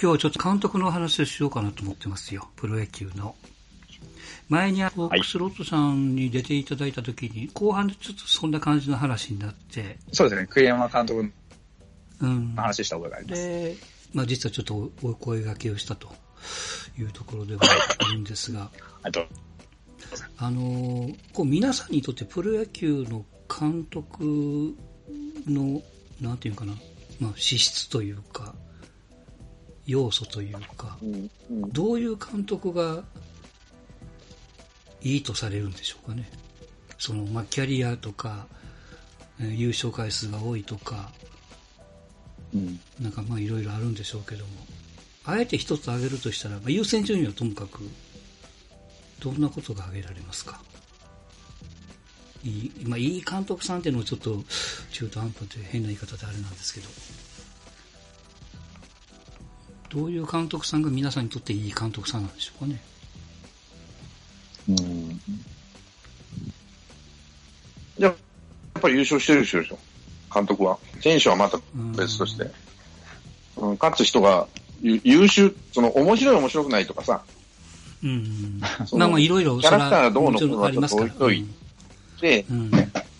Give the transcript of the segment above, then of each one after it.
今日はちょっと監督の話をしようかなと思ってますよ。プロ野球の。前にフォックスロットさんに出ていただいた時に、後半でちょっとそんな感じの話になって。そうですね、栗山監督の話した覚えがあります。で、まあ実はちょっとお声掛けをしたというところではあるんですが。あと、あの、こう皆さんにとってプロ野球の監督の、なんていうかな、まあ資質というか、要素というか、うんうん、どういう監督がいいとされるんでしょうかね。その、まあ、キャリアとか、えー、優勝回数が多いとか、うん、なんかまあいろいろあるんでしょうけども、あえて一つ挙げるとしたら、まあ、優先順位はともかく、どんなことが挙げられますか？いい、まあ、いい監督さんっていうのもちょっと中途半端という変な言い方であれなんですけど、どういう監督さんが皆さんにとっていい監督さんなんでしょうかね。うん。やっぱり優勝してる人でしょ、監督は。選手はまた別として。うん、勝つ人が優秀、その面白い面白くないとかさ。うん。まあまあいろいろ。キャラクターがどうのこうのは置いといて、うん、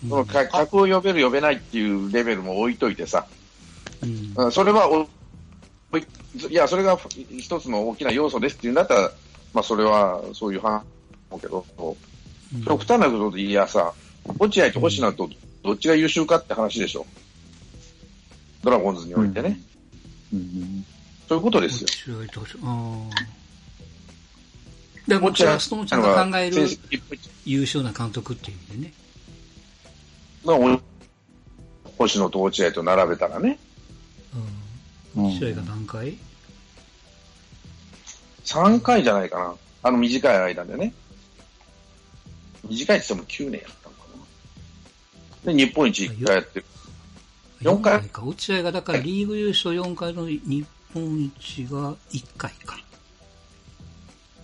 その客を呼べる呼べないっていうレベルも置いといてさ。うん、それはいや、それが一つの大きな要素ですっていうんだったら、まあ、それはそういう話うけど、極端なことで言いやさ、落合と星名とどっちが優秀かって話でしょ。ドラゴンズにおいてね。うん、うん、そういうことですよ。落合と星あでも、ちはストーンちゃんが考える優秀な監督っていう意味でね。まあ、星野と落合と並べたらね。うん。試合が何回？?3 回じゃないかな。あの短い間でね。短いって言っても9年やったのかな。で、日本一1回やってる。4回？か。落合がだからリーグ優勝4回の日本一が1回か。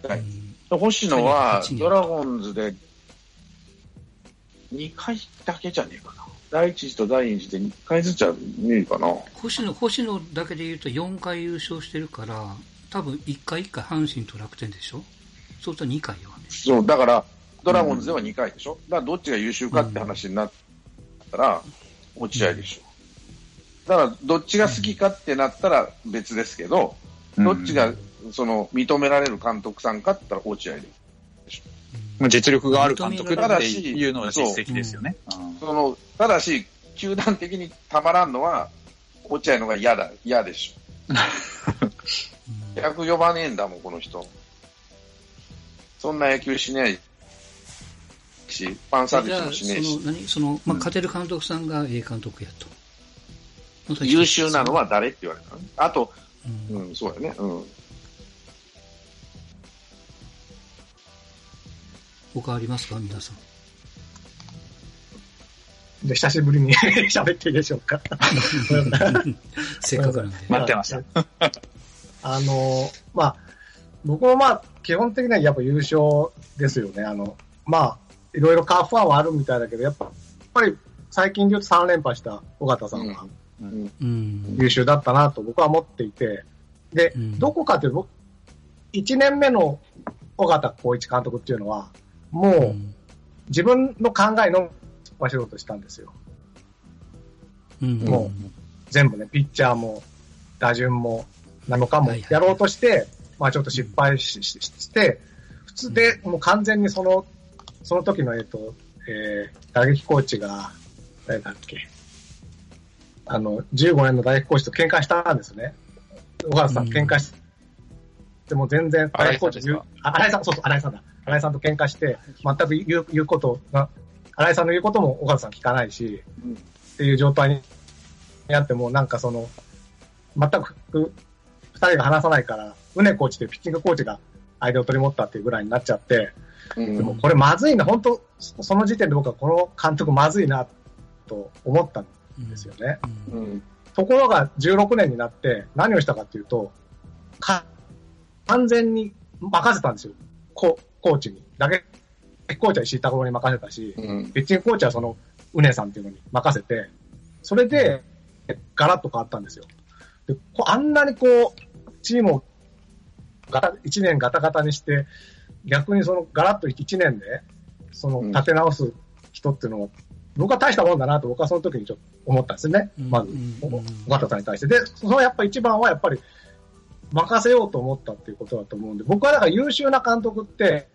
はい。星野はドラゴンズで2回だけじゃねえかな。第1次と第2次で2回ずつは見えるかな。星野、星野だけで言うと4回優勝してるから、多分1回1回阪神と楽天でしょ？そうすると2回はね。そう、だから、ドラゴンズでは2回でしょ、だからどっちが優秀かって話になったら、落合でしょ。だから、どっちが好きかってなったら別ですけど、どっちがその認められる監督さんかって言ったら落合でしょ。実力がある監督っていうのが実績ですよね。そのただし、球団的にたまらんのは、落合のが嫌だ、嫌でしょ。役呼ばねえんだもん、この人。そんな野球しないし、ファンサービスもしねえし。その、何？その、まあ、勝てる監督さんが A 監督やと。優秀なのは誰って言われた、ね、あと、うん、うん、そうやね。うん。他ありますか？皆さん。で、久しぶりに 喋っていいでしょうか。せっかくなんで。待ってました。あの、まあ、僕もまあ、基本的にはやっぱ優勝ですよね。あの、まあ、いろいろカーファンはあるみたいだけど、やっぱ、やっぱり最近で言うと3連覇した尾形さんは、優秀だったなと僕は思っていて、で、うん、どこかというと、1年目の尾形光一監督っていうのは、もう、自分の考えの場しろとしたんですよ。うん、もう、全部ね、ピッチャーも、打順も、なのかも。やろうとして、まあちょっと失敗しして、普通でもう完全にそのその時の、えっと、えー、打撃コーチが、誰だっけ、あの、15年の打撃コーチと喧嘩したんですね。小川さん、喧嘩し、でも全然、打撃コーチ井さん、そうそう、新井さんだ。新井さんと喧嘩して、全く言う、言うことが、新井さんの言うことも小川さん聞かないし、うん、っていう状態になっても、なんかその、全く、二人が話さないから、うねコーチというピッチングコーチが間を取り持ったっていうぐらいになっちゃって、でもこれまずいな、本当、その時点で僕はこの監督まずいなと思ったんですよね。うん、ところが16年になって何をしたかっていうと、完全に任せたんですよ。ココーチに。だけ、コーチは石井拓郎に任せたし、うん、ピッチングコーチはその、うねさんっていうのに任せて、それで、ガラッと変わったんですよ。であんなにこう、チームを1年ガタガタにして、逆にそのガラッと1年で、その立て直す人っていうのは、僕は大したもんだなと僕はその時にちょっと思ったんですね。まず、尾形さんに対して。で、そのやっぱ一番はやっぱり任せようと思ったっていうことだと思うんで、僕はだから優秀な監督って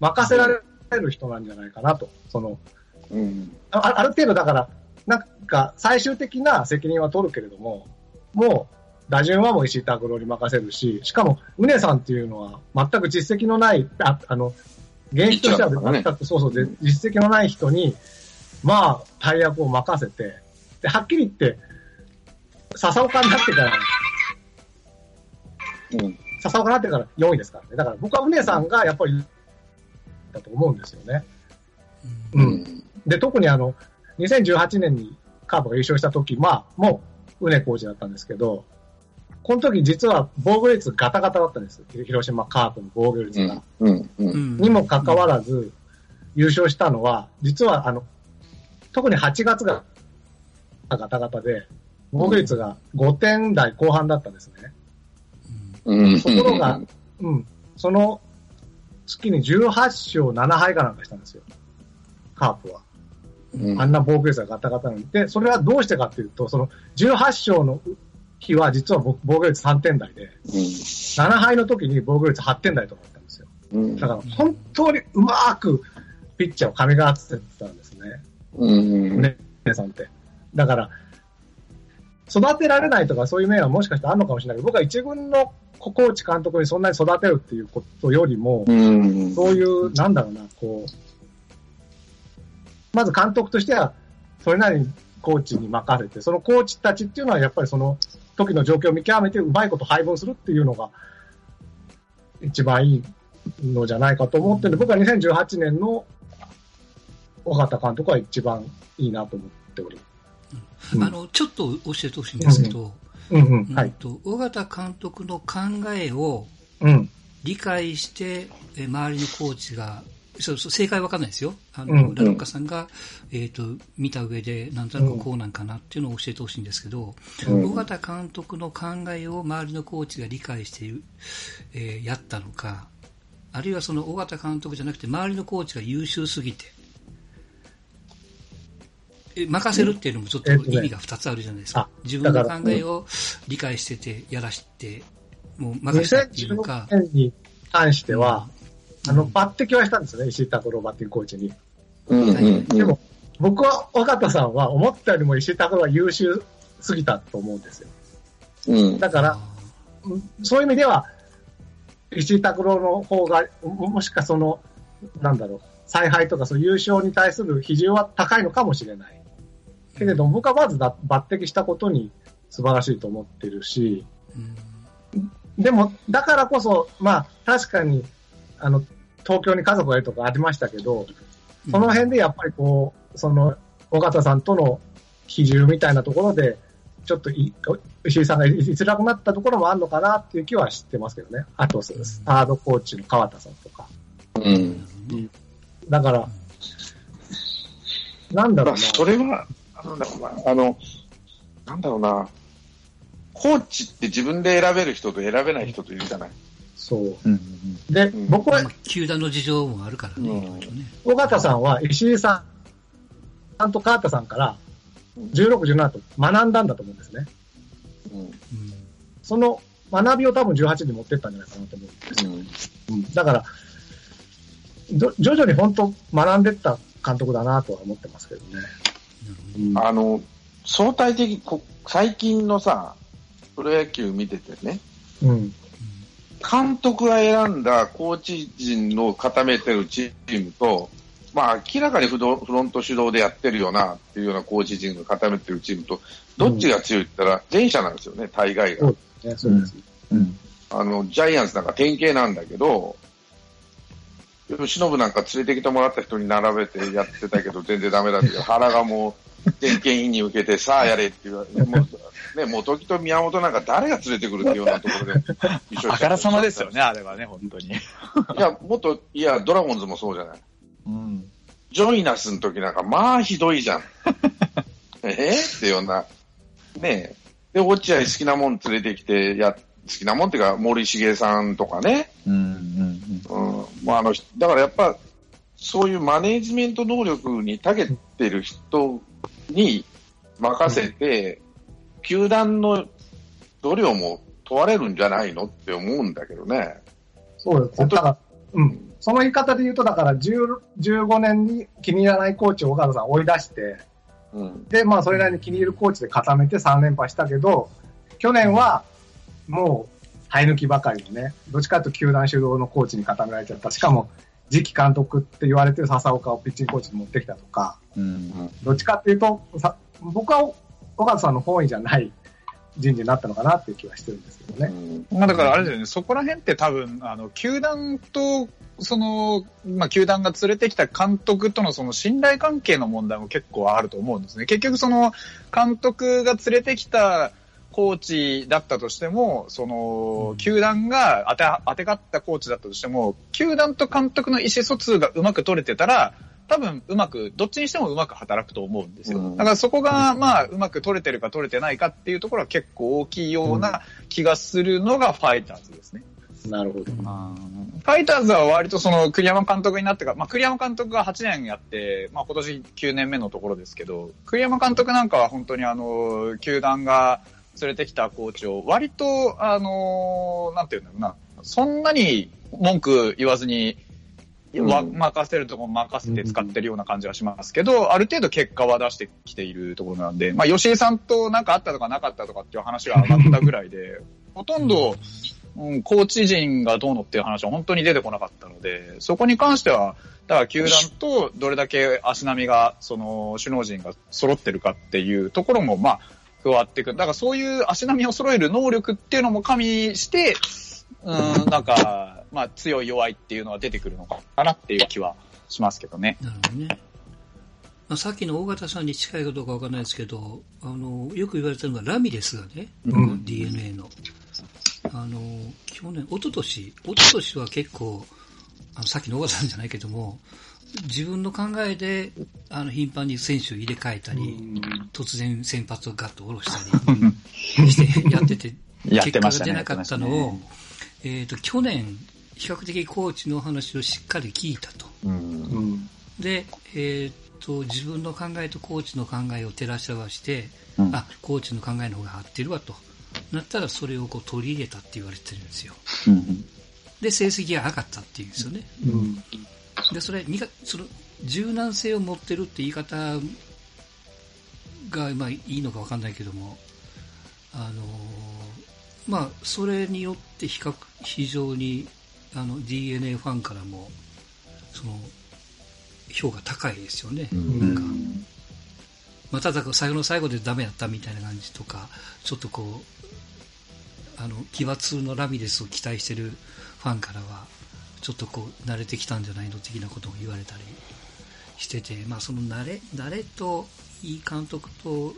任せられる人なんじゃないかなと。その、うん、あある程度だから、なんか最終的な責任は取るけれども、もう打順はもう石井拓郎に任せるし、しかも、うねさんっていうのは全く実績のない、ああの、現役としては全く、そうそうで、実績のない人に、まあ、大役を任せて、で、はっきり言って、笹岡になってから、うん、笹岡になってから4位ですからね。だから僕はうねさんがやっぱり、だと思うんですよね。うん。で、特にあの、2018年にカープが優勝した時、まあ、もう、うねコーチだったんですけど、この時実は防御率ガタガタだったんです。広島カープの防御率が。うんうんうん、にもかかわらず、優勝したのは、実はあの、特に8月がガタガタで、防御率が5点台後半だったんですね。うん、ところが、うん、その月に18勝7敗かなんかしたんですよ。カープは。うん、あんな防御率がガタガタなんで、それはどうしてかっていうと、その18勝の日は実は防御率3点台で、うん、7敗の時に防御率8点台とかだったんですよ。うん、だから本当にうまくピッチャーを噛みがってたんですね。うん。ね、さんって。だから、育てられないとかそういう面はもしかしてあるのかもしれないけど、僕は一軍のコーチ監督にそんなに育てるっていうことよりも、うん、そういう、なんだろうな、こう、まず監督としては、それなりにコーチに任せて、そのコーチたちっていうのはやっぱりその時の状況を見極めてうまいこと配分するっていうのが一番いいのじゃないかと思ってる僕は2018年の尾形監督は一番いいなと思っており。うん、あのちょっと教えてほしいんですけど、尾形監督の考えを理解して、周りのコーチがそうそう、正解わかんないですよ。あの、うんうん、ラロッカさんが、えっ、ー、と、見た上で、なんとなくこうなんかなっていうのを教えてほしいんですけど、うん、尾形監督の考えを周りのコーチが理解している、えー、やったのか、あるいはその尾形監督じゃなくて、周りのコーチが優秀すぎて、え任せるっていうのもちょっと意味が2つあるじゃないですか。自分の考えを理解してて、やらして、もう任せたっていうか。2016年に関しては、あの、抜擢はしたんですね、石井拓郎バッティングコーチに。うんうんうん、でも、僕は、若田さんは思ったよりも石井拓郎は優秀すぎたと思うんですよ。うん、だから、そういう意味では、石井拓郎の方が、もしかその、なんだろう、采配とかそう優勝に対する比重は高いのかもしれない。けれども、僕はまず抜擢したことに素晴らしいと思ってるし、うん、でも、だからこそ、まあ、確かに、あの、東京に家族がいるとかありましたけど、その辺でやっぱりこう、その、尾形さんとの比重みたいなところで、ちょっと石井さんがいづらくなったところもあるのかなっていう気は知ってますけどね。あと、スタードコーチの川田さんとか。うん。だから、なんだろうな。それは、なんだろうな、あの、なんだろうな、コーチって自分で選べる人と選べない人といるじゃない。そう。うん、で、僕は、球団の事情もあるからね。尾形さんは石井さんと川田さんから16、17と学んだんだと思うんですね。うん、その学びを多分18に持ってったんじゃないかなと思うんですよ。うん、だから、徐々に本当学んでった監督だなとは思ってますけどね。うん、あの、相対的、最近のさ、プロ野球見ててね、うん、監督が選んだコーチ陣の固めてるチームと、まあ、明らかにフロント主導でやってるよなっていうようなコーチ陣が固めてるチームと、どっちが強いって言ったら、前者なんですよね、大概が。そうですね、うん。あの、ジャイアンツなんか典型なんだけど、吉信なんか連れてきてもらった人に並べてやってたけど、全然ダメだって、腹がもう、点検員に受けて、さあやれって言われて、もうね、元木と宮本なんか誰が連れてくるっていうようなところで一緒あからさまですよね、あれはね、本当に。いや、もっと、いや、ドラゴンズもそうじゃない。うん。ジョイナスの時なんか、まあひどいじゃん。え？ー、ってような。ねえ。で、落合好きなもん連れてきてや、きなもんっていうか、森重さんとかね。うんうんうん。うん。まあ、あの、だからやっぱ、そういうマネージメント能力に長けてる人に任せて、うん、球団の度量も問われるんじゃないのって思うんだけどね。そうですね。だから、うん。その言い方で言うと、だから15年に気に入らないコーチを岡田さん追い出して、うん、で、まあそれなりに気に入るコーチで固めて3連覇したけど、去年はもう生え抜きばかりのね、どっちかというと球団主導のコーチに固められちゃった。しかも、次期監督って言われてる笹岡をピッチングコーチに持ってきたとか、うんうん、どっちかっていうと、僕は岡田さんの本意じゃない人事になったのかなっていう気はしてるんですけどね。まあだからあれだよね、そこら辺って多分、あの、球団と、その、まあ、球団が連れてきた監督とのその信頼関係の問題も結構あると思うんですね。結局その、監督が連れてきたコーチだったとしても、その、球団が当て、当てがったコーチだったとしても、球団と監督の意思疎通がうまく取れてたら、多分うまく、どっちにしてもうまく働くと思うんですよ。だからそこが、まあ、うまく取れてるか取れてないかっていうところは結構大きいような気がするのがファイターズですね。なるほど。ファイターズは割とその栗山監督になってから、まあ栗山監督が8年やって、まあ今年9年目のところですけど、栗山監督なんかは本当にあの、球団が連れてきたコーチを割と、あの、なんていうんだろうな、そんなに文句言わずに、わ、任せるとこ任せて使ってるような感じはしますけど、ある程度結果は出してきているところなんで、まあ、吉井さんとなんかあったとかなかったとかっていう話が上がったぐらいで、ほとんど、うん、コーチ陣がどうのっていう話は本当に出てこなかったので、そこに関しては、だから球団とどれだけ足並みが、その、首脳陣が揃ってるかっていうところも、まあ、加わっていく。だからそういう足並みを揃える能力っていうのも加味して、うん、なんか、まあ、強い弱いっていうのは出てくるのかなっていう気はしますけどね。なるほどね。まあ、さっきの大型さんに近いかどうかわかんないですけど、あの、よく言われてるのがラミレスがね、うん、DNA の。あの、去年、一昨年、一昨年は結構、あの、さっきの大型さんじゃないけども、自分の考えで、あの、頻繁に選手を入れ替えたり、突然先発をガッと下ろしたりしてやってて、結果が出なかったのを、えっ、と、去年、比較的コーチの話をしっかり聞いたと。で、えっ、と、自分の考えとコーチの考えを照らし合わせて、あ、コーチの考えの方が合ってるわと。なったらそれをこう取り入れたって言われてるんですよ。で、成績が上がったっていうんですよね。で、それ、その、柔軟性を持ってるって言い方が、まあいいのかわかんないけども、あのまあ、それによって比較、非常に、あの、DNA ファンからも、その、評価高いですよね。なんか、まあ、ただ最後の最後でダメだったみたいな感じとか、ちょっとこう、あの、奇抜のラミレスを期待してるファンからは、ちょっとこう、慣れてきたんじゃないの的なことを言われたりしてて、まあその慣れ、慣れと、いい監督と、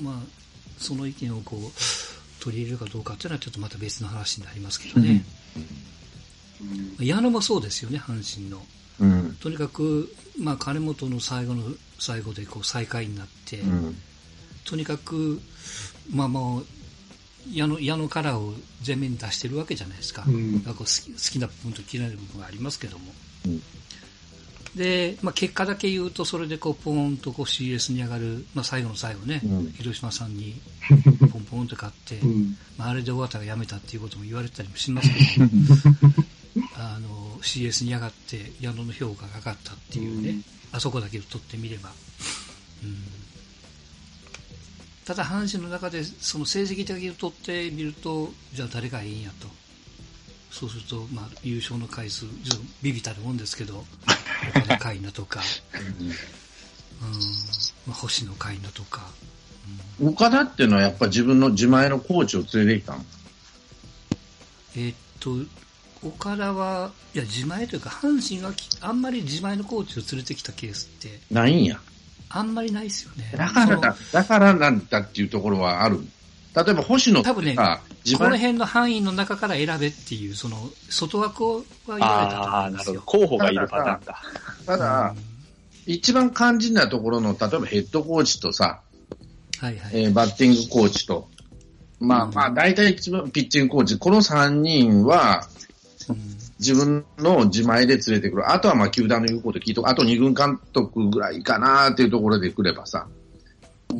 まあ、その意見をこう、取り入れるかどうかっていうのはちょっとまた別の話になりますけどね。うん、矢野もそうですよね、阪神の。うん、とにかく、まあ、金本の最後の最後でこう最下位になって、うん、とにかく、まあもう、矢の矢のカラーを前面に出してるわけじゃないですか。うん、か好き好きな部分と嫌いな部分がありますけども。で、まあ、結果だけ言うと、それでこう、ポーンとこう CS に上がる、まあ、最後の最後ね、うん、広島さんに ポンポンって勝って、うん、まあ、あれで尾形が辞めたっていうことも言われたりもしますけど、あの、CS に上がって矢野の評価が上がったっていうね、うん、あそこだけを取ってみれば。うん、ただ、阪神の中でその成績だけを取ってみると、じゃあ誰がいいんやと。そうすると、まあ、優勝の回数、ビビたるもんですけど、岡田海奈とか、うんまあ、星野海奈とか、うん、岡田っていうのはやっぱ自分の自前のコーチを連れてきたの？えー、っと、岡田は、いや、自前というか、阪神があんまり自前のコーチを連れてきたケースって。ないんや。あんまりないですよね。だからだ、だからなんだっていうところはある。例えば星野多分ね、この辺の範囲の中から選べっていう、その、外枠は言われたと思うんですよ。候補がいるパターンだ。ただ、うん、一番肝心なところの、例えばヘッドコーチとさ、はいはい、えー、バッティングコーチと、まあまあ、大体一番ピッチングコーチ、この3人は、自分の自前で連れてくる。あとはまあ球団の言うこと聞いとあと2軍監督ぐらいかなっていうところで来ればさ、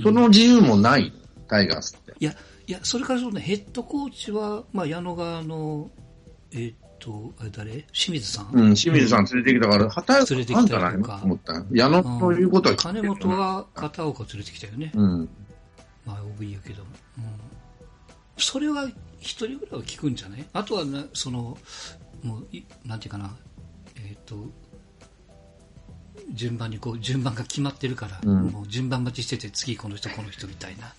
その自由もない、タイガースって。いや、いや、それからそうね、ヘッドコーチは、まあ矢野川の、えー、っと、あれ誰？清水さん？うん、清水さん連れてきたから、畑連れてきたりとか。思った。矢野ということは金本は片岡連れてきたよね。うん。まあ、OB やけど。うん。それは一人ぐらいは聞くんじゃない？あとはな、その、もう、なんていうかな、えっ、ー、と、順番にこう、順番が決まってるから、うん、もう順番待ちしてて、次この人、この人みたいな。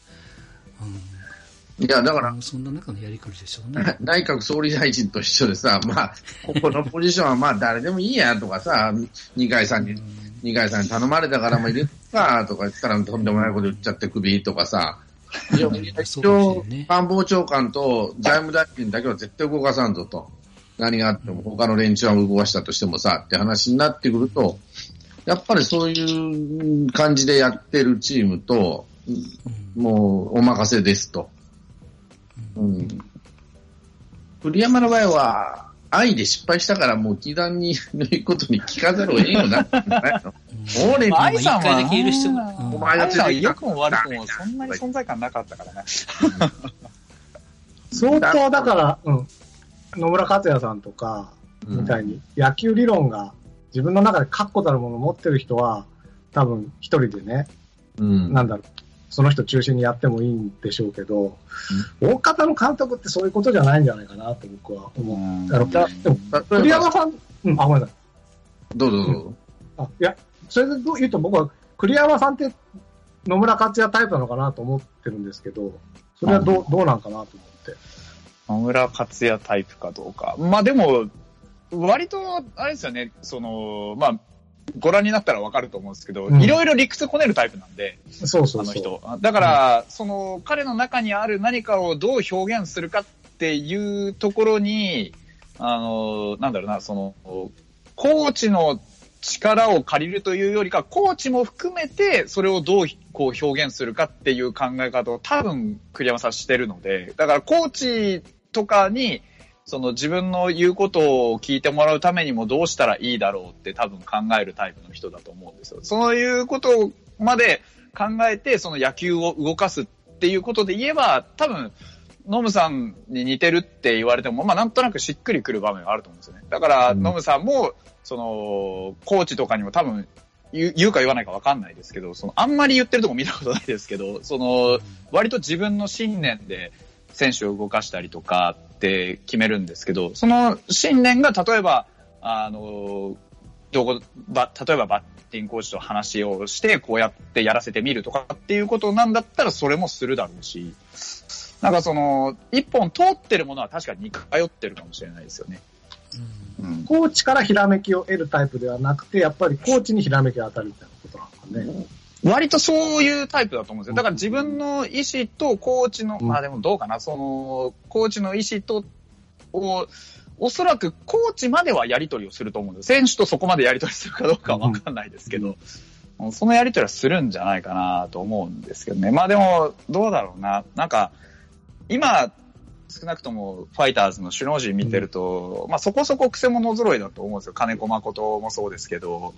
うん、いや、だから、そんな中のやりくりでしょうね。内閣総理大臣と一緒でさ、まあ、ここのポジションはまあ誰でもいいやとかさ、二階さんに、二階さんに頼まれたからも入れかとか言ったらとんでもないこと言っちゃって首とかさ、一応、官房長官と財務大臣だけは絶対動かさんぞと。何があっても他の連中は動かしたとしてもさ、って話になってくると、やっぱりそういう感じでやってるチームと、もうお任せですと。うん。栗山の場合は、愛で失敗したからもう気団に言うことに聞かざるを得んようになってないの？俺、愛さんは、お前が愛さんは良くも悪くもそんなに存在感なかったからね。相当だから、うん。野村克也さんとか、みたいに、野球理論が自分の中で確固たるものを持ってる人は、多分一人でね、うん、なんだろう、その人中心にやってもいいんでしょうけど、うん、大方の監督ってそういうことじゃないんじゃないかなと僕は思う。うん、あのでも、栗山さん、うん、あ、ごめんなさい。どうぞどうぞ。あ、いや、それで言うと僕は、栗山さんって野村克也タイプなのかなと思ってるんですけど、それはどう、どうなんかなと思って。野村克也タイプかどうか。まあでも、割と、あれですよね、その、まあ、ご覧になったらわかると思うんですけど、いろいろ理屈こねるタイプなんで、そうそうあの人。だから、うん、その、彼の中にある何かをどう表現するかっていうところに、あの、なんだろうな、その、コーチの力を借りるというよりか、コーチも含めて、それをどうこう表現するかっていう考え方を多分栗山さんしてるので、だからコーチとかに、その自分の言うことを聞いてもらうためにもどうしたらいいだろうって多分考えるタイプの人だと思うんですよ。そういうことまで考えて、その野球を動かすっていうことで言えば、多分、ノムさんに似てるって言われても、まあなんとなくしっくりくる場面があると思うんですよね。だから、ノムさんも、その、コーチとかにも多分言うか言わないか分かんないですけど、その、あんまり言ってるとこ見たことないですけど、その、割と自分の信念で選手を動かしたりとかって決めるんですけど、その信念が例えば、あの、どこ、ば、例えばバッティングコーチと話をして、こうやってやらせてみるとかっていうことなんだったら、それもするだろうし、なんかその、一本通ってるものは確かに似通ってるかもしれないですよね。うん、コーチからひらめきを得るタイプではなくて、やっぱりコーチにひらめきが当たるみたいなことなんですかね。割とそういうタイプだと思うんですよ。だから自分の意思とコーチの、まあでもどうかな、その、コーチの意思と、を、おそらくコーチまではやり取りをすると思うんです。選手とそこまでやり取りするかどうかはわかんないですけど、うん、そのやり取りはするんじゃないかなと思うんですけどね。まあでも、どうだろうな。なんか、今、少なくともファイターズの首脳陣見てると、うん、まあそこそこ癖者揃いだと思うんですよ。金子誠もそうですけど。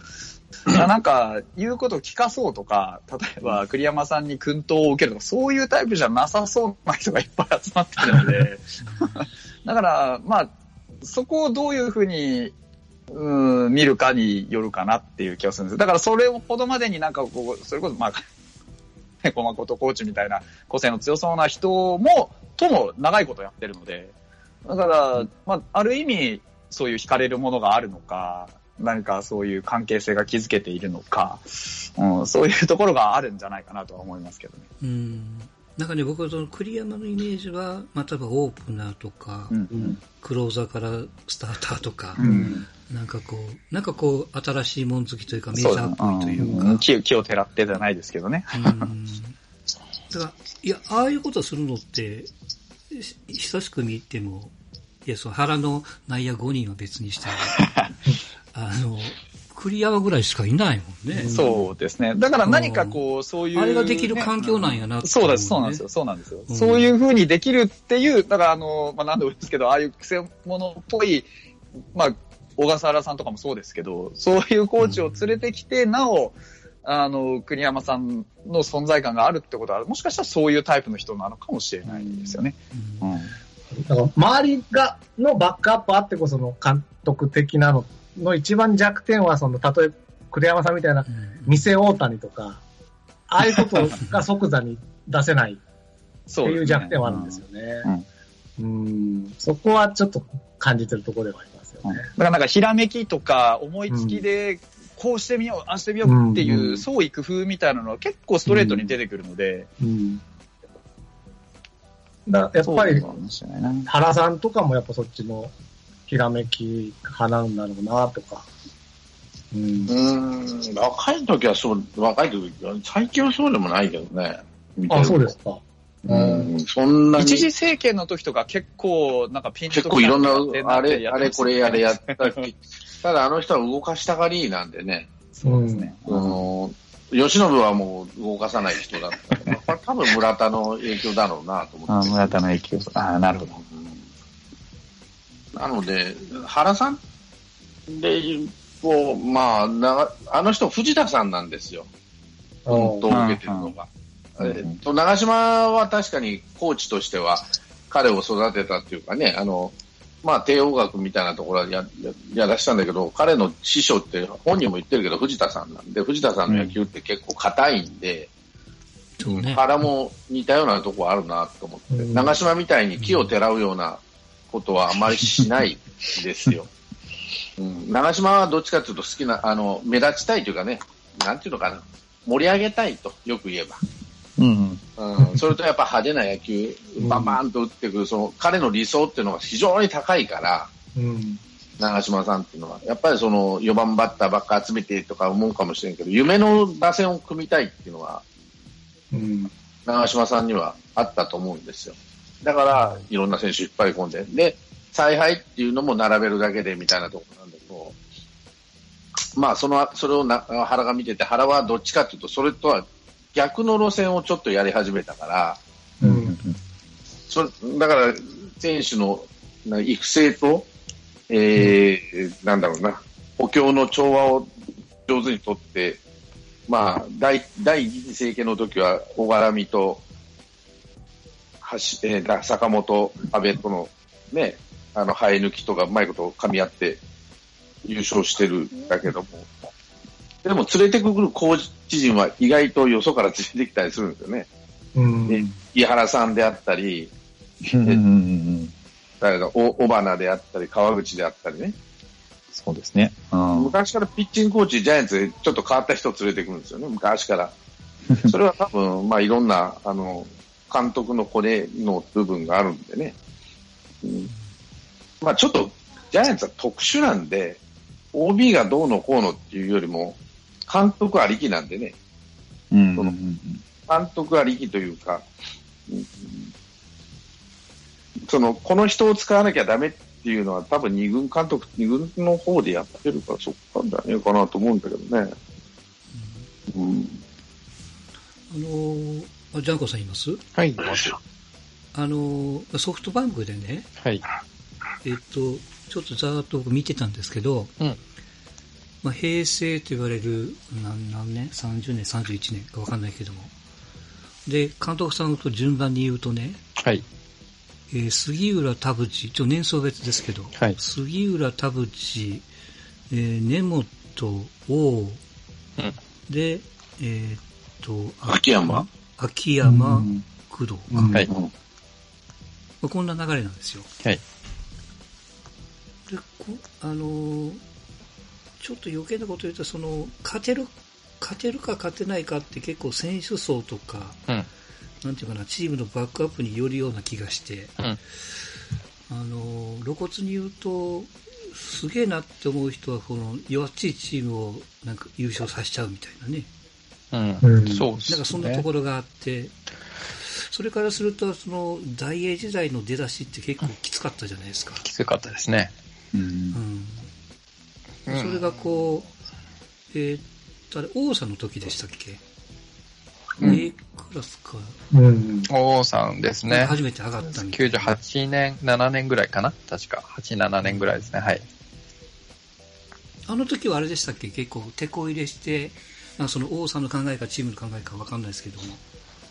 なんか、言うことを聞かそうとか、例えば栗山さんに薫陶を受けるとか、そういうタイプじゃなさそうな人がいっぱい集まってるので、だから、まあ、そこをどういうふうに、うん、見るかによるかなっていう気がするんです。だからそれほどまでになんかこう、それこそまあ、小誠コーチみたいな個性の強そうな人も、とも長いことやってるので、だから、まあ、ある意味、そういう惹かれるものがあるのか、何かそういう関係性が築けているのか、うん、そういうところがあるんじゃないかなとは思いますけどね。うんなんかね、僕はその栗山のイメージは、まあ、例えばオープナーとか、うんうん、クローザーからスターターとか、うん、なんかこう、なんかこう、新しいもん好きというか、メジャーっぽいというか。木木をてらってじゃないですけどね。うん、だから、いや、ああいうことするのって、久しく見ても、いや、その腹の内野5人は別にして、あの、栗山ぐらいしかいないもんね。そうですね。だから何かこう、そういう、ね、あれができる環境なんやな、ね、そうです、そうなんですよ。そうなんですよ。うん、そういうふうにできるっていう、だからあの、まあ何度も言うんですけど、ああいう癖者っぽい、まあ、小笠原さんとかもそうですけど、そういうコーチを連れてきて、うん、なお、あの、栗山さんの存在感があるってことは、もしかしたらそういうタイプの人なのかもしれないですよね。うん。うん、だから周りが、のバックアップあってこその監督的なのの一番弱点は、その、例えば、栗山さんみたいな、店大谷とか、ああいうことが即座に出せないっていう弱点はあるんですよね。うん、そこはちょっと感じてるところではありますよね。だからなんかひらめきとか思いつきで、こうしてみよう、ああしてみようっていう創意工夫みたいなのは結構ストレートに出てくるので。うん、だやっぱり、原さんとかもやっぱそっちのひらめき派なんだろうなとか。うん、うん。若い時はそう、若い時、最近はそうでもないけどね。あ、そうですか。うん、そんな一時政権の時とか結構なんかピンと結構いろんな、あれ、あれこれやれやったただあの人は動かしたがりなんでね。そうですね。あの、吉信はもう動かさない人だったから、これ多分村田の影響だろうなと思って。あ村田の影響。ああ、なるほど。なので、原さんで、こう、まあ、なあの人、藤田さんなんですよ。本当を受けてるのが。えっと、長島は確かにコーチとしては、彼を育てたっていうかね、あの、まあ、帝王学みたいなところはややらしたんだけど、彼の師匠って本人も言ってるけど、藤田さんなんで、藤田さんの野球って結構硬いんで、うん、原も似たようなとこあるなと思って、うん、長島みたいに木をてらうようなことはあまりしないですよ。うん、長島はどっちかというと好きな、あの、目立ちたいというかね、なんていうのかな、盛り上げたいと、よく言えば。うん、うん、それとやっぱ派手な野球、バンバンと打ってくる、その彼の理想っていうのが非常に高いから、うん、長嶋さんっていうのは、やっぱりその4番バッターばっか集めてとか思うかもしれんけど、夢の打線を組みたいっていうのは、うん、長嶋さんにはあったと思うんですよ。だから、いろんな選手引っ張り込んで、で、采配っていうのも並べるだけでみたいなところなんだけど、まあ、その、それをな原が見てて、原はどっちかっていうと、それとは逆の路線をちょっとやり始めたから、うん、そだから、選手の育成と、えー、なんだろうな、補強の調和を上手にとって、まあ、第第一次政権の時は、小柄みと、橋えー、坂本、安倍とのね、あの、生え抜きとかうまいこと噛み合って優勝してるんだけども、でも連れてくるコーチ陣は意外とよそから連れてきたりするんですよね。うん、井原さんであったり、誰だ、尾花であったり、川口であったりね。そうですね。昔からピッチングコーチ、ジャイアンツでちょっと変わった人を連れてくるんですよね、昔から。それは多分、まあいろんな、あの、監督のこれの部分があるんでね。うん、まあちょっと、ジャイアンツは特殊なんで、OB がどうのこうのっていうよりも、監督ありきなんでね。うん、その監督ありきというか、その、この人を使わなきゃダメっていうのは多分二軍監督、二軍の方でやってるからそっなんじゃねえかなと思うんだけどね。うん。あのー、あジャンコさんいます？はい、います。あのー、ソフトバンクでね、はい。えっと、ちょっとざーっと見てたんですけど、うん。まあ、平成と言われる何何年 ?30 年、31年か分かんないけども。で、監督さんと順番に言うとね、はい。えー、杉浦田淵、ちょ年層別ですけど、はい、杉浦田淵、えー、根本王、うん、で、えー、っと、秋山？秋山、工藤。か、はい、まあ、こんな流れなんですよ。はい。でこあのーちょっと余計なこと言うと、その、勝てる、勝てるか勝てないかって結構選手層とか、うん、なんていうかな、チームのバックアップによるような気がして、うん、あの、露骨に言うと、すげえなって思う人は、この弱っちいチームをなんか優勝させちゃうみたいなね。うん、そうですね。なんかそんなところがあって、それからすると、その、大英時代の出だしって結構きつかったじゃないですか。きつかったですね。うん。うんそれがこえー、あれ、王さんの時でしたっけ、うん、A クラスか。うん。王さんですね。初めて上がったみたいな。98年、7年ぐらいかな？確か。8、7年ぐらいですね。はい。あの時はあれでしたっけ？結構、手こ入れして、その王さんの考えかチームの考えかわかんないですけども。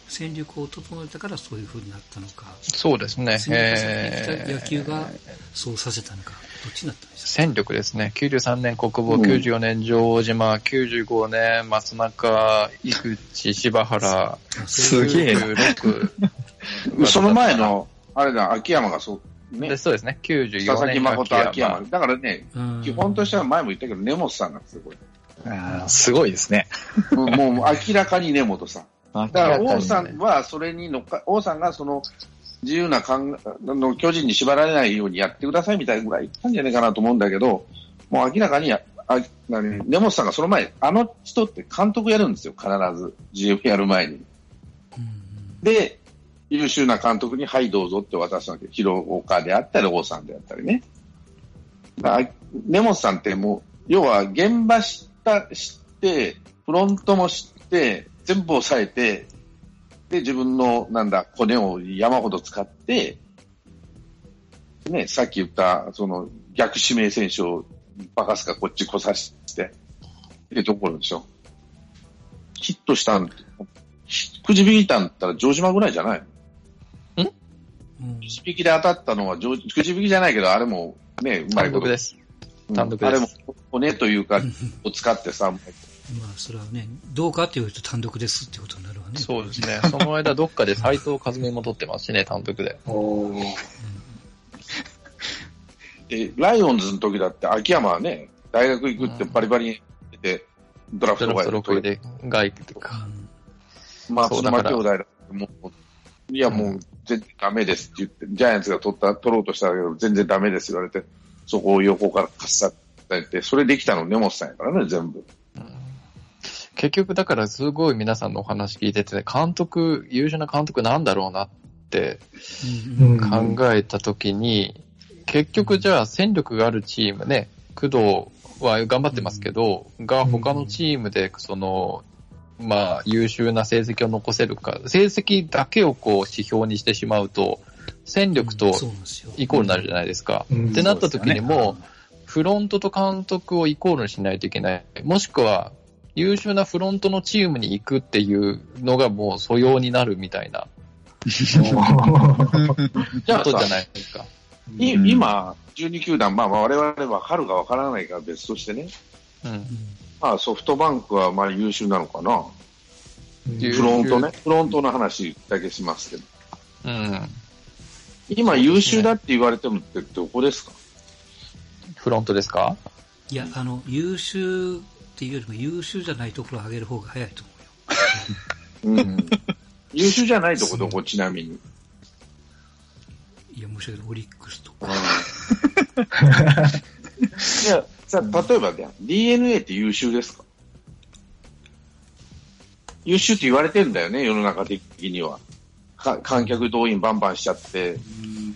戦力を整えたからそういうふうになったのか。そうですね。えー、野球がそうさせたのか、どっちになったんですか戦力ですね。93年国防、94年城島、95年松中、井口、柴原、すげえ。96。その前の、あれだ、秋山がそう、ね。そうですね。94年。佐々木誠、秋山。だからね、基本としては前も言ったけど、根本さんがすごい。あすごいですね。もう明らかに根本さん。だから王さんはそれに乗っか、王さんがその自由な考の巨人に縛られないようにやってくださいみたいなぐらい言ったんじゃないかなと思うんだけど、もう明らかにあ何根本さんがその前、あの人って監督やるんですよ、必ず。自由やる前に。で、優秀な監督に、はい、どうぞって渡すわけ。広岡であったり、王さんであったりね。根本さんってもう、要は現場知った、知って、フロントも知って、全部抑えて、で、自分の、なんだ、骨を山ほど使って、ね、さっき言った、その、逆指名選手をバカすかこっち来させて、っていうところでしょ。ヒットしたん、くじ引いたんだったら城島ぐらいじゃないの？ん？くじ引きで当たったのは、くじ引きじゃないけど、あれもね、うまいこと。単独です。単独です。あれも骨というか、を使ってさ、まあ、それはね、どうかって言うと単独ですってことになるわね。そうですね。その間どっかで斎藤和美も取ってますしね、単独で。おで、ライオンズの時だって秋山はね、大学行くってバリバリに出て、うん、ドラフト外で。で外とか。まあ、兄弟だってもう、いやもう全然ダメですって言って、ジャイアンツが取った、取ろうとしたけど全然ダメです言われて、そこを横からかっさって、それできたの根本さんやからね、全部。結局だからすごい皆さんのお話聞いてて、監督、優秀な監督なんだろうなって考えたときに、結局じゃあ戦力があるチームね、工藤は頑張ってますけど、が他のチームでその、まあ優秀な成績を残せるか、成績だけをこう指標にしてしまうと、戦力とイコールになるじゃないですか。ってなった時にも、フロントと監督をイコールにしないといけない。もしくは、優秀なフロントのチームに行くっていうのがもう素養になるみたいな。じゃあ、じゃないですか。今、12球団、まあ、我々は春がわからないから別としてね。うん。まあ、ソフトバンクはまあ優秀なのかな。フロントね。フロントの話だけしますけど。うん。今優秀だって言われてもってどこですか？フロントですか？いや、あの、優秀っていうよりも優秀じゃないところを上げる方が早いと思うよ。うん。優秀じゃないとこどこ、ちなみに。いや、申し訳ない。オリックスとか。いや、さ例えばね、DNA って優秀ですか？優秀って言われてんだよね、世の中的には。か観客動員バンバンしちゃって。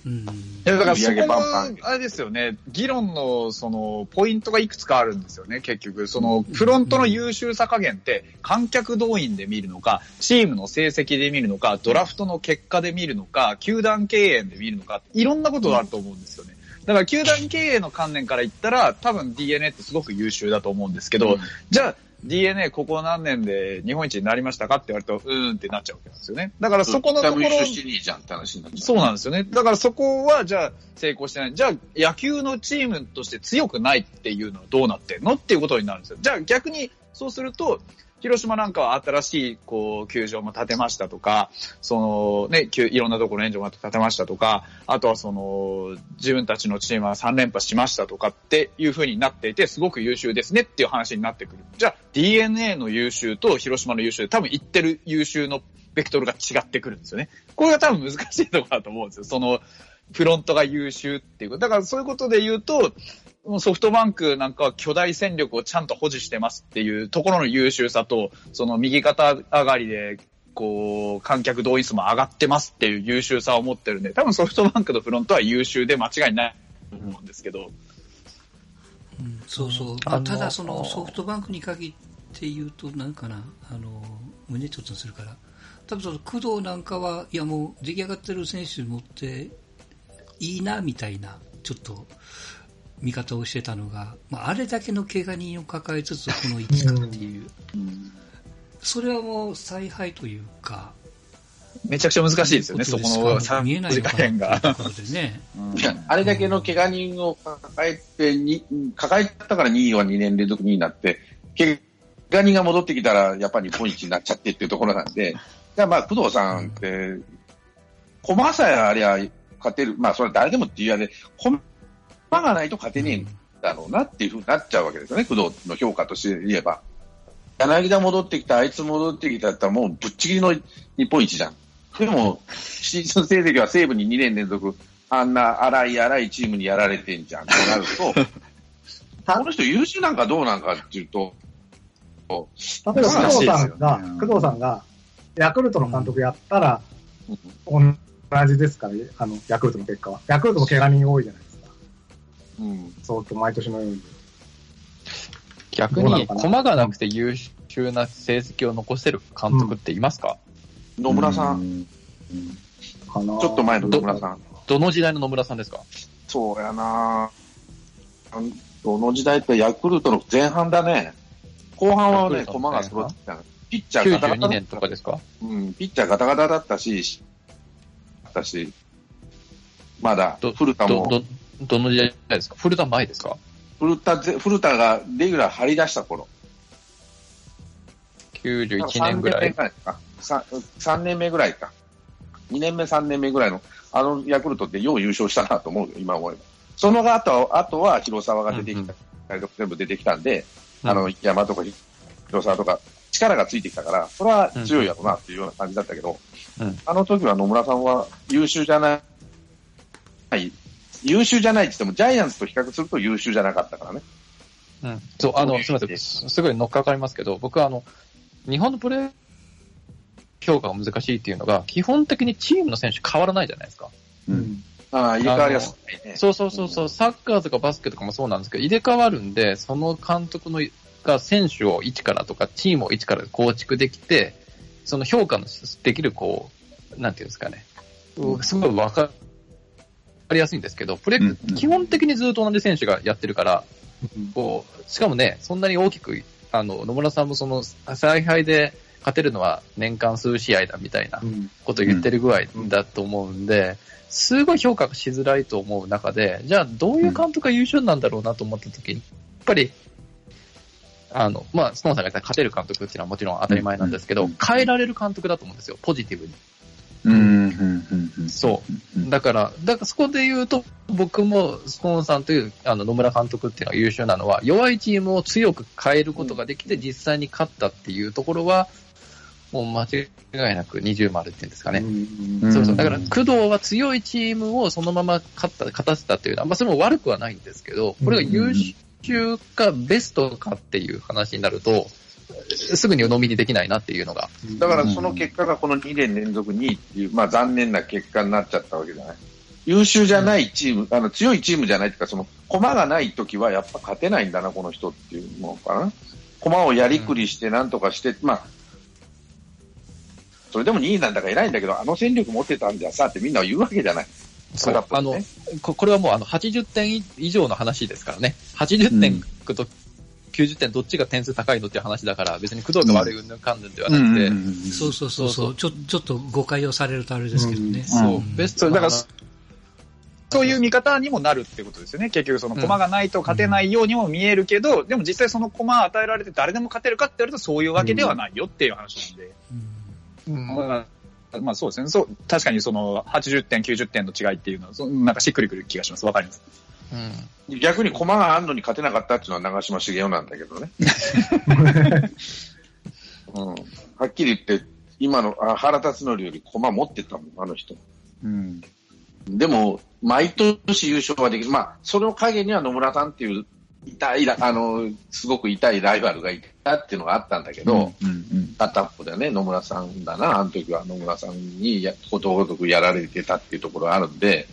うんいや、だからそこの、あれですよね、議論の、その、ポイントがいくつかあるんですよね、結局。その、フロントの優秀さ加減って、観客動員で見るのか、チームの成績で見るのか、ドラフトの結果で見るのか、球団経営で見るのか、いろんなことがあると思うんですよね。だから球団経営の観念から言ったら、多分 DNA ってすごく優秀だと思うんですけど、じゃあ、DNA ここ何年で日本一になりましたかって言われると、うーんってなっちゃうわけなんですよね。だからそこのところ。そうなんですよね。だからそこは、じゃあ成功してない。じゃあ野球のチームとして強くないっていうのはどうなってんのっていうことになるんですよ。じゃあ逆にそうすると、広島なんかは新しい、こう、球場も建てましたとか、その、ね、いろんなところ援助も建てましたとか、あとはその、自分たちのチームは3連覇しましたとかっていう風になっていて、すごく優秀ですねっていう話になってくる。じゃあ、DNA の優秀と広島の優秀で多分言ってる優秀のベクトルが違ってくるんですよね。これが多分難しいところだと思うんですよ。その、フロントが優秀っていうこと。だからそういうことで言うと、ソフトバンクなんかは巨大戦力をちゃんと保持してますっていうところの優秀さと、その右肩上がりで、こう、観客動員数も上がってますっていう優秀さを持ってるんで、多分ソフトバンクのフロントは優秀で間違いないと思うんですけど。うん、そうそう。まあ、ただそのソフトバンクに限って言うと、なんかな、あの、胸一つするから。多分その工藤なんかは、いやもう出来上がってる選手持っていいな、みたいな、ちょっと、見方をしてたのが、まあ、あれだけの怪我人を抱えつつ、この位置かっていう。それはもう采配というか、めちゃくちゃ難しいですよね、そこの見えない加減が。ね あれだけの怪我人を抱えてに、抱えたから2位は2年連続2位になって、怪我人が戻ってきたら、やっぱり日本一になっちゃってっていうところなんで、じゃあまあ、工藤さんって、駒さえありゃ勝てる、まあ、それは誰でもっていうやで、駒がないと勝てねえんだろうなっていうふうになっちゃうわけですよね、工藤の評価として言えば。柳田戻ってきた、あいつ戻ってきたったらもうぶっちぎりの日本一じゃん。でも、シーズン成績は西武に2年連続、あんな荒い荒いチームにやられてんじゃん。となると、この人優秀なんかどうなんかっていうと、例えば工藤さんが、工藤さんが、ヤクルトの監督やったら、同じですから、あの、ヤクルトの結果は。ヤクルトも怪我人多いじゃないですか。うん。そうと、毎年のように。逆に、駒がなくて優秀な成績を残せる監督っていますか、うん野村さん。ちょっと前の野村さん。どの時代の野村さんですか？そうやなどの時代ってヤクルトの前半だね。後半はね、駒が揃ってた。ピッチャーガタガタ。92年とかですか？うん、ピッチャーガタガタだったし、だし、まだ、古田も。ど、ど、どの時代ですか？古田前ですか？古田、古田がレギュラー張り出した頃。91年ぐらい？3, 3年目ぐらいか。2年目、3年目ぐらいの、あのヤクルトってよう優勝したなと思うよ、今思えば。その後あとは広沢が出てきた、うんうん、全部出てきたんで、うん、あの、山とか広沢とか、力がついてきたから、それは強いやろなっていうような感じだったけど、うん、あの時は野村さんは優秀じゃない、優秀じゃないって言っても、ジャイアンツと比較すると優秀じゃなかったからね。うん。そう、あの、すみません。すごい乗っかかりますけど、僕はあの、日本のプレー評価が難しいっていうのが、基本的にチームの選手変わらないじゃないですか。うん。ああ、入れ替わりやすいね。そうそうそうそう、サッカーとかバスケとかもそうなんですけど、入れ替わるんで、その監督のが選手を一からとか、チームを一から構築できて、その評価のできる、こう、なんていうんですかね、すごいわかりやすいんですけど、プレ基本的にずっと同じ選手がやってるから、こう、しかもね、そんなに大きく、あの、野村さんもその、采配で、勝てるのは年間数試合だみたいなことを言ってる具合だと思うんで、すごい評価しづらいと思う中で、じゃあどういう監督が優秀なんだろうなと思った時に、やっぱり、あの、まあ、スポンサーが言ったら勝てる監督っていうのはもちろん当たり前なんですけど、変えられる監督だと思うんですよ、ポジティブに。うん、そう。だから、だからそこで言うと、僕もスポンさんというあの野村監督っていうのが優秀なのは、弱いチームを強く変えることができて、実際に勝ったっていうところは、もう間違いなく二重丸っていうんですかね。そうそう。だから、工藤は強いチームをそのまま勝った、勝たせたっていうのは、まあ、それも悪くはないんですけど、これが優秀かベストかっていう話になると、すぐに鵜呑みにできないなっていうのが。だからその結果がこの2年連続2位っていう、まあ残念な結果になっちゃったわけじゃない。優秀じゃないチーム、あの強いチームじゃないっていうか、その駒がない時はやっぱ勝てないんだな、この人っていうのかな。駒をやりくりしてなんとかして、まあ、それでも2位なんだか偉いんだけど、あの戦力持ってたんじゃさってみんな言うわけじゃない。そう、ね、あのこ、これはもうあの80点以上の話ですからね。80点と90点どっちが点数高いのっていう話だから、別に工藤が悪いうん。ぬんかんぬん。ではなくて、そうそう。そうそう。ちょ、ちょっと誤解をされるとあれですけどね。そう、ベストだから、そういう見方にもなるってことですよね。結局その駒がないと勝てないようにも見えるけど、うん、でも実際その駒与えられて誰でも勝てるかって言われるとそういうわけではないよっていう話なんで。うん。まあ、まあそうですね。そう、確かにその80点、90点の違いっていうのは、そなんかしっくりくる気がします。わかります。うん、逆に駒があんのに勝てなかったっていうのは長嶋茂雄なんだけどね。うん、はっきり言って、今のあ原辰徳より駒持ってたもん、あの人。うん、でも、毎年優勝はできる。まあ、その陰には野村さんっていう痛い、あの、すごく痛いライバルがいたっていうのがあったんだけど、うんうんうん、片っぽでね、野村さんだな、あの時は野村さんにやことごとくやられてたっていうところがあるんで、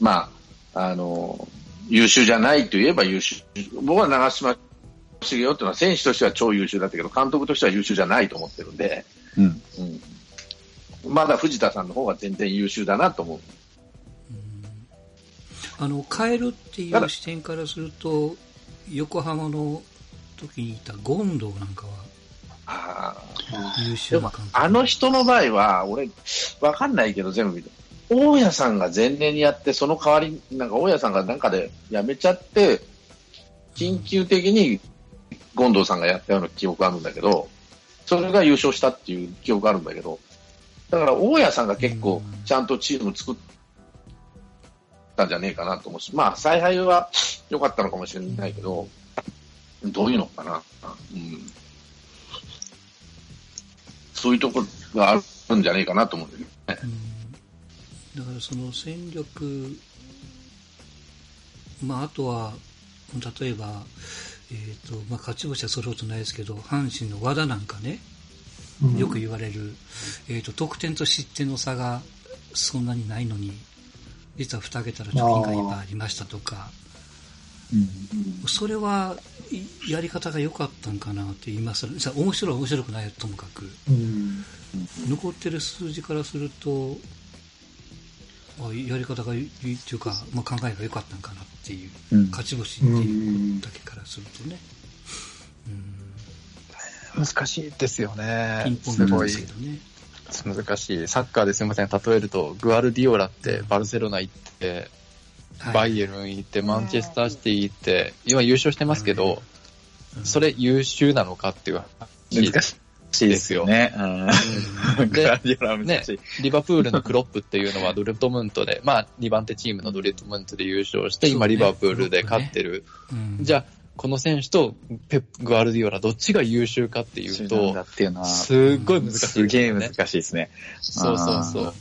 まあ、あの、優秀じゃないといえば優秀。僕は長嶋茂雄っていうのは選手としては超優秀だったけど、監督としては優秀じゃないと思ってるんで、うん、うん、まだ藤田さんの方が全然優秀だなと思う。あの変えるっていう視点からすると、横浜の時にいた権藤なんかは、優秀なあの人の場合は、俺、わかんないけど、全部見て。大家さんが前年にやって、その代わり、なんか大家さんがなんかで辞めちゃって、緊急的に権藤さんがやったような記憶があるんだけど、それが優勝したっていう記憶があるんだけど、だから大家さんが結構ちゃんとチーム作ったんじゃねえかなと思うし、まあ采配は良かったのかもしれないけど、どういうのかな。うん、そういうところがあるんじゃねえかなと思うんだけどね。だからその戦力、まあ、あとは、例えば、えーとまあ、勝ち星はそれほどないですけど、阪神の和田なんかね、よく言われる、えーと、得点と失点の差がそんなにないのに、実は2桁の貯金が今ありましたとか、うん、それはやり方が良かったんかなって言いますじゃ面白い面白くないともかく、うん、残ってる数字からするとやり方がいいっていうか、まあ、考えが良かったんかなっていう、うん、勝ち星っていうことだけからするとね、うん、難しいですよね。ピンポンなんですけどね難しい。サッカーですみません例えるとグアルディオラってバルセロナ行って、はい、バイエルン行ってマンチェスターシティ行って今優勝してますけど、それ優秀なのかっていう難しいしいですよね。うん、で、ね、リバプールのクロップっていうのはドルトムントで、まあ2番手チームのドルトムントで優勝して、今リバプールで勝ってる。ねうん、じゃあ、この選手とペップ・グアルディオラ、どっちが優秀かっていうと、すっごい難しい、ね、すげえ難しいですね。そうそうそう。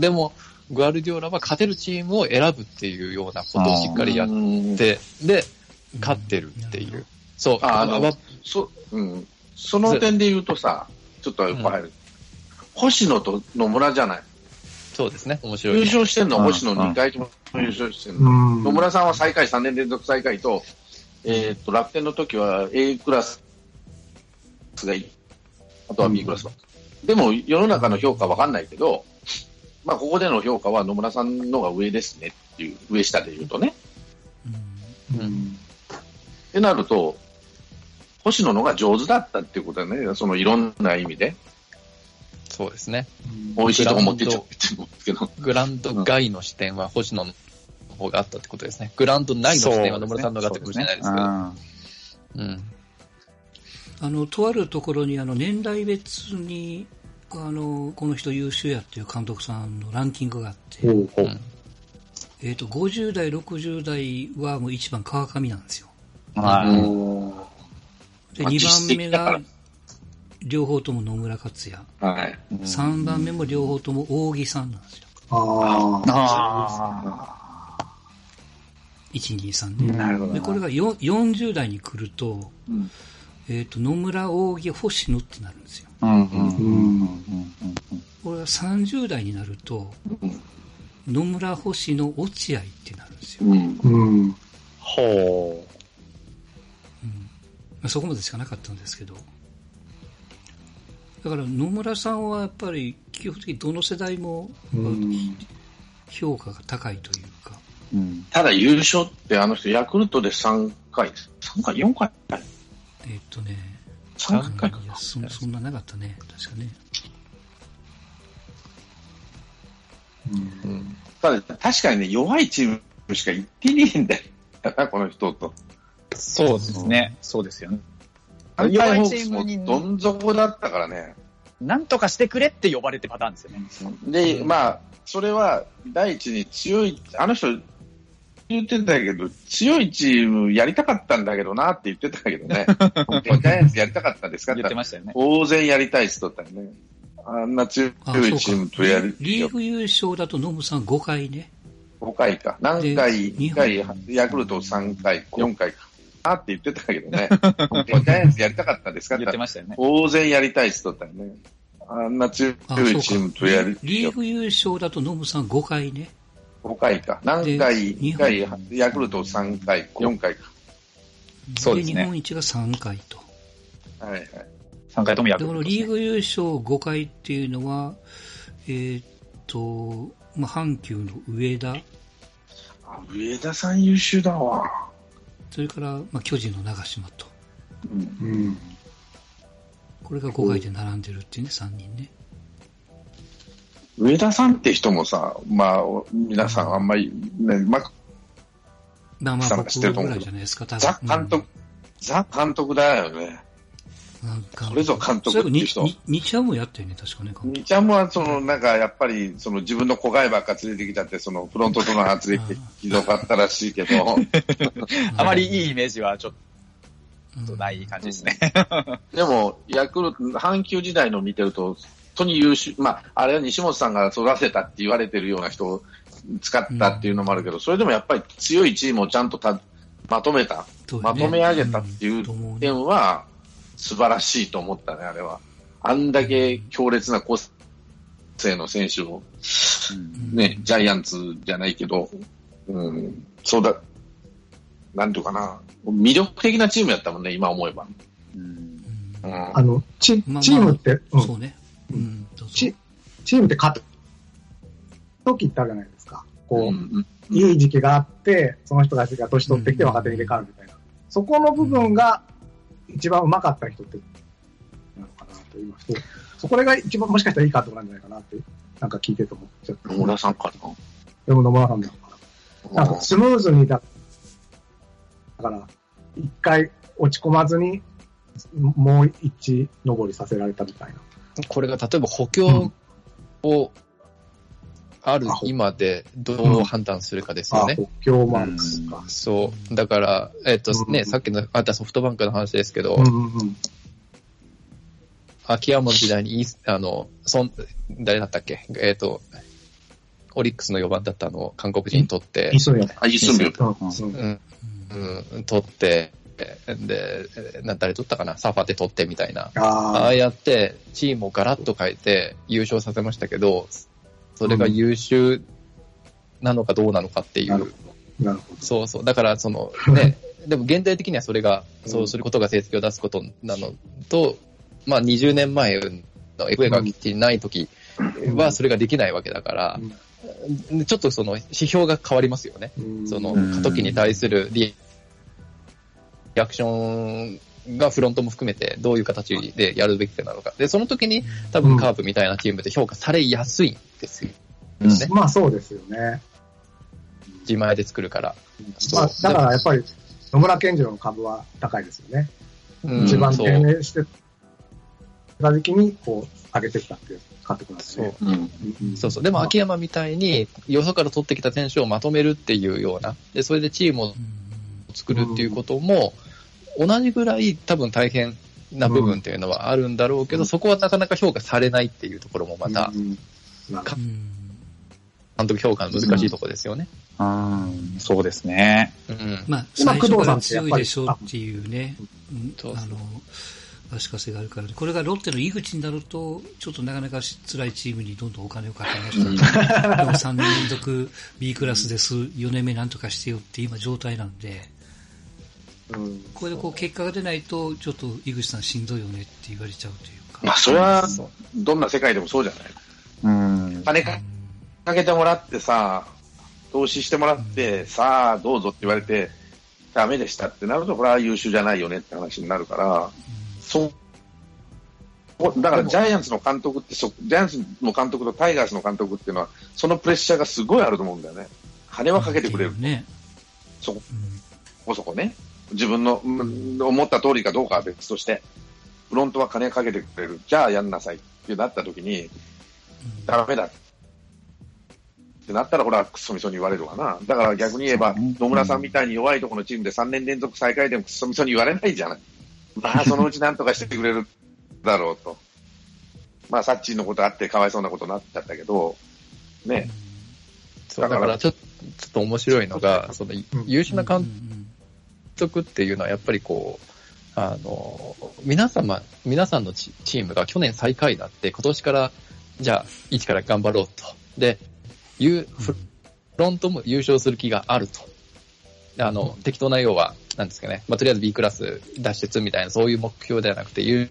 でも、グアルディオラは勝てるチームを選ぶっていうようなことをしっかりやって、で、勝ってるっていう。そう。あの、そ、うん。その点で言うとさ、ちょっと入る。うん、星野と野村じゃない？そうですね、面白い、ね、優勝してんのは星野2回とも優勝してんの。野村さんは最下位3年連続最下位と、えー、っと、楽天の時は A クラスがいい。あとは B クラスでも世の中の評価わかんないけど、まあここでの評価は野村さんのが上ですねっていう、上下で言うとね。うん。うん、ってなると、星野のが上手だったっていうことだね、そのいろんな意味で。そうですね。美味しいとこ持ってっちゃうって思うけど。グランド外の視点は星野の方があったってことですね。グランド内の視点は野村さんのがあったかもしれないですけど。うん。あの、とあるところに、あの、年代別に、あの、この人優秀やっていう監督さんのランキングがあって、うん、えっ、ー、と、50代、60代はもう一番川上なんですよ。はい。で、2番目が、両方とも野村克也。はい。3番目も両方とも扇さんなんですよ。ああ。1、2、3ね。なるほど。で、これが40代に来ると、うん、えっ、ー、と、野村扇星野ってなるんですよ。うんうんうんこれが30代になると、野村星野落合ってなるんですよ。うん。うん、ほう。まあ、そこまでしかなかったんですけど。だから野村さんはやっぱり基本的にどの世代も評価が高いというか。うん、ただ優勝ってあの人ヤクルトで3回、3回、4回？えっとね、3回かいやそそんななかったね、確かね。うん、ただ確かにね、弱いチームしか行ってねえんだよな、この人と。そうですね。そうですよね。弱いチームに。どん底だったからね。なんとかしてくれって呼ばれてパターンですよね。で、まあ、それは第一に強い、あの人言ってたけど、強いチームやりたかったんだけどなって言ってたけどね。ジャイアンツやりたかったんですか？って言ってましたよね。当然やりたいっすとったよね。あんな強いチームとやる。リーグ優勝だとノムさん5回ね。5回か。何回、2回、ヤクルト3回、4回か。あって言ってたけどね。ジャイアンツやりたか。ったんですか。言ってましたよね。当然やりたい人だったよね。あんな強いチームとやる。リーグ優勝だとノブさん5回ね。5回か。何回、2回、ヤクルト3回、4回か。そうですね。日本一が3回と。はいはい。3回ともヤクルト、ね、で、このリーグ優勝5回っていうのは、えー、っと、まあ、阪急の上田。あ、上田さん優秀だわ。それから、まあ、巨人の長島と。うん。うん、これが5回で並んでるっていうね、3人ね。上田さんって人もさ、まあ、皆さんあんまり、ね、まあ、まあまあ、僕ぐらいじゃないですか、ザ監督、うん、ザ監督だよね。なんか、それぞ監督って人。にちゃんもやってるね、確かね。にちゃんもは、その、なんか、やっぱり、その、自分の子飼いばっか連れてきちゃって、その、フロントとの発令ってひどかったらしいけど。あまりいいイメージはちょっとない感じですね。でも、ヤクルト、阪急時代の見てると、本当に優秀、まあ、あれは西本さんが育てたって言われてるような人を使ったっていうのもあるけど、それでもやっぱり強いチームをちゃんとたまとめた、まとめ上げたっていう点は、素晴らしいと思ったね、あれは。あんだけ強烈な個性の選手を、ね、ジャイアンツじゃないけど、うん、そうだ、なんていうかな、魅力的なチームやったもんね、今思えば。うん、あの、チチームって、まあ、そうね、うん、チ。チームって勝つ時ってあるじゃないですか。こう、うんいい時期があって、その人たちが年取ってきて若手に入れ替わるみたいな。そこの部分が、一番うまかった人って、なのかなと言いますと、そこが一番もしかしたらいい監督なんじゃないかなって、なんか聞いてると思っちゃった。野村さんかなでも野村さんだから。なんかスムーズにだ、だから、一回落ち込まずに、もう一登りさせられたみたいな。これが例えば補強を、ある今でどう判断するかですよね。補強マンクか。そう。だから、えっ、とね、さっきのあったソフトバンクの話ですけど、秋山の時代に、あの、そん、誰だったっけ？えっ、と、オリックスの4番だったの韓国人取って、イソミあ、イソミうん、うん、取って、で、な誰取ったかな？サーファーで取ってみたいな。ああやって、チームをガラッと変えて優勝させましたけど、それが優秀なのかどうなのかっていう。なるほど。そうそう。だから、その、ね、でも現代的にはそれが、そうすることが成績を出すことなのと、まあ20年前の FA がきっちりない時はそれができないわけだから、ちょっとその指標が変わりますよね。その過渡期に対するリアクションがフロントも含めてどういう形でやるべきなのか。で、その時に多分カープみたいなチームで評価されやすいんですよ、ね、まあそうですよね。自前で作るから。まあ、だからやっぱり野村健次郎の株は高いですよね。うん、一番低迷してた時期にこう上げてきたっていう監督なんですね。そう,、うん、そうそう。でも秋山みたいによそから取ってきた選手をまとめるっていうような、で、それでチームを作るっていうことも、同じぐらい多分大変な部分っていうのはあるんだろうけど、そこはなかなか評価されないっていうところもまた、監督評価の難しいところですよね。うん、そうですね。うん、まあ、最初から強いでしょうっていうね、あの、足かせがあるから、これがロッテの井口になると、ちょっとなかなか辛いチームにどんどんお金をかけました、でも3年連続 B クラスです、4年目なんとかしてよって今状態なんで、うん、これでこう結果が出ないと、ちょっと井口さんしんどいよねって言われちゃうというか。まあ、それは、どんな世界でもそうじゃないうん。金かけてもらってさ、投資してもらって、うん、さあ、どうぞって言われて、ダメでしたってなると、これは優秀じゃないよねって話になるから、うん、そう、だからジャイアンツの監督ってそ、ジャイアンツの監督とタイガースの監督っていうのは、そのプレッシャーがすごいあると思うんだよね。金はかけてくれる。ね。そこ、こそこね。自分の、思った通りかどうかは別として、フロントは金かけてくれる。じゃあやんなさいってなった時に、ダメだってなったら、ほら、くっそみそに言われるわな。だから逆に言えば、野村さんみたいに弱いところのチームで3年連続最下位でもくっそみそに言われないじゃない。まあ、そのうちなんとかしてくれるだろうと。まあ、サッチーのことあってかわいそうなことになっちゃったけど、ね。だからちょっと面白いのが、その優秀な監督っていうのはやっぱりこう、あの、皆様、皆さんのチームが去年最下位だって、今年から、じゃあ、一から頑張ろうと。で、いう、フロントも優勝する気があると。あの、適当な要は、なんですかね。まあ、とりあえず B クラス脱出みたいな、そういう目標ではなくて、優